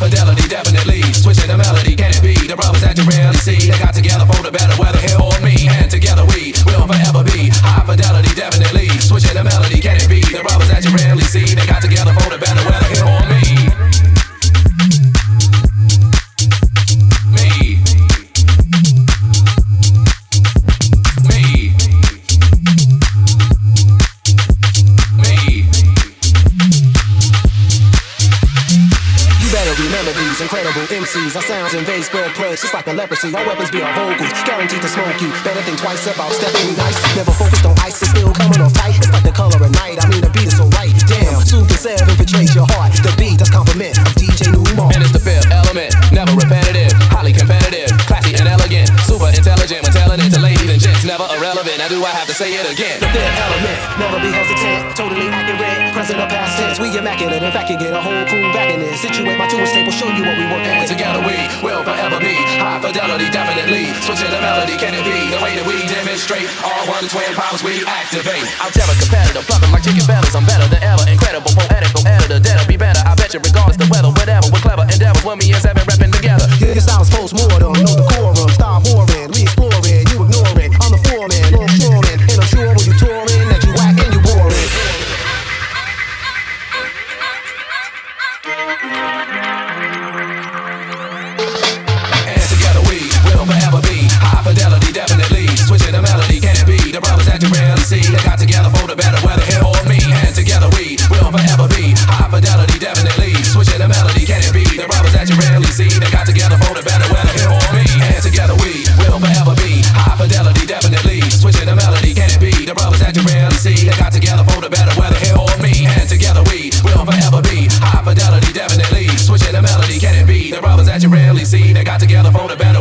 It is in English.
fidelity, definitely. Switching the melody, can it be? The brothers that you rarely see, they got together for the better weather, here on me. And together we will forever be high fidelity, definitely. Switching the melody, can it be? The brothers that you rarely see, they got together for the better incredible MCs. Our sounds invade, spread plagues, just like a leprosy. Our weapons be our vocals, guaranteed to smoke you. Better think twice about stepping nice. Never focused on ice, it's still coming off tight. It's like the color of night. I mean, the beat is so right. Damn, super seven infiltrates your heart. The beat that's compliment of DJ Nu-Mark. And it's the fifth element, never repetitive, highly competitive, classy and elegant, super intelligent. When telling it to ladies and gents, never irrelevant. Now do I have to say it again? The fifth element, never be hesitant, totally accurate, present or past tense. We immaculate. In fact, you get a whole crew back in this. Situate my two table, show you what we work at. Together we will forever be high fidelity, definitely. Switching the melody, can it be the way that we demonstrate? All one twin powers we activate. I'm terror competitive, plucking like chicken feathers. I'm better than ever, incredible, the melody. Can it be the brothers that you rarely see. They got together for the better weather here on me. And together we will forever be high fidelity, definitely. Switching the melody, can it be? The brothers that you rarely see. They got together for the better weather here on me. And together we will forever be high fidelity, definitely. Switching the melody, can it be? The brothers that you rarely see. They got together for the better weather here on me. And together we will forever be high fidelity, definitely. Switching the melody, can it be? The brothers that you rarely see. They got together for the better